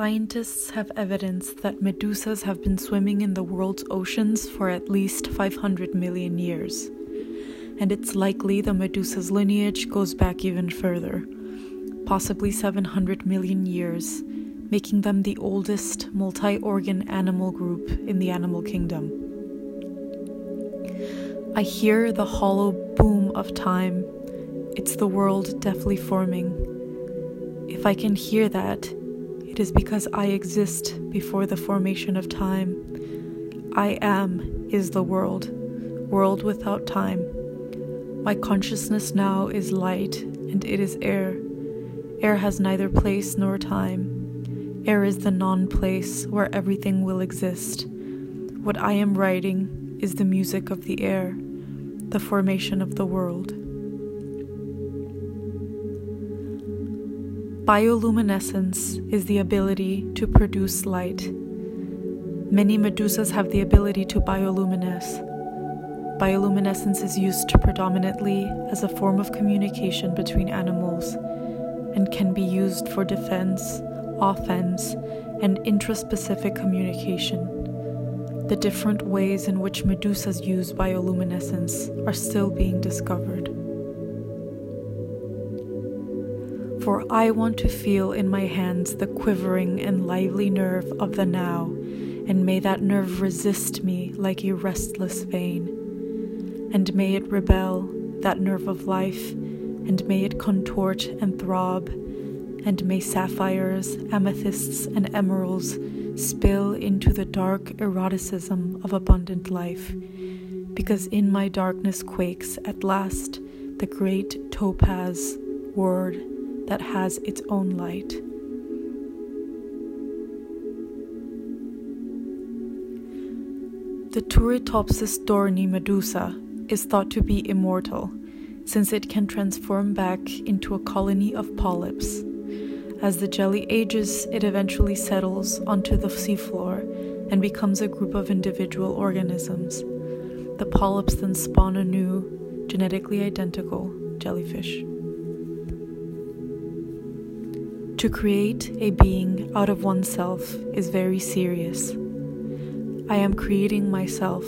Scientists have evidence that medusas have been swimming in the world's oceans for at least 500 million years. And it's likely the medusa's lineage goes back even further, possibly 700 million years, making them the oldest multi organ animal group in the animal kingdom. I hear the hollow boom of time. It's the world deftly forming. If I can hear that, is because I exist before the formation of time. I am is the world, world without time. My consciousness now is light, and it is air. Air has neither place nor time. Air is the non place where everything will exist. What I am writing is the music of the air, the formation of the world. Bioluminescence is the ability to produce light. Many medusas have the ability to bioluminesce. Bioluminescence is used predominantly as a form of communication between animals and can be used for defense, offense, and intraspecific communication. The different ways in which medusas use bioluminescence are still being discovered. For I want to feel in my hands the quivering and lively nerve of the now, and may that nerve resist me like a restless vein. And may it rebel, that nerve of life, and may it contort and throb, and may sapphires, amethysts, and emeralds spill into the dark eroticism of abundant life, because in my darkness quakes at last the great topaz word that has its own light. The Turritopsis dohrnii medusa is thought to be immortal, since it can transform back into a colony of polyps. As the jelly ages, it eventually settles onto the seafloor and becomes a group of individual organisms. The polyps then spawn a new, genetically identical jellyfish. To create a being out of oneself is very serious. I am creating myself,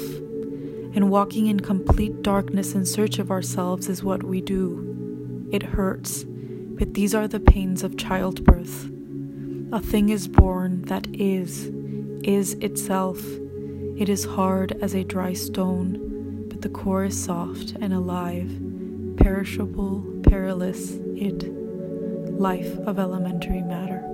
and walking in complete darkness in search of ourselves is what we do. It hurts, but these are the pains of childbirth. A thing is born that is, is itself. It is hard as a dry stone, but the core is soft and alive, perishable, perilous, it life of elementary matter.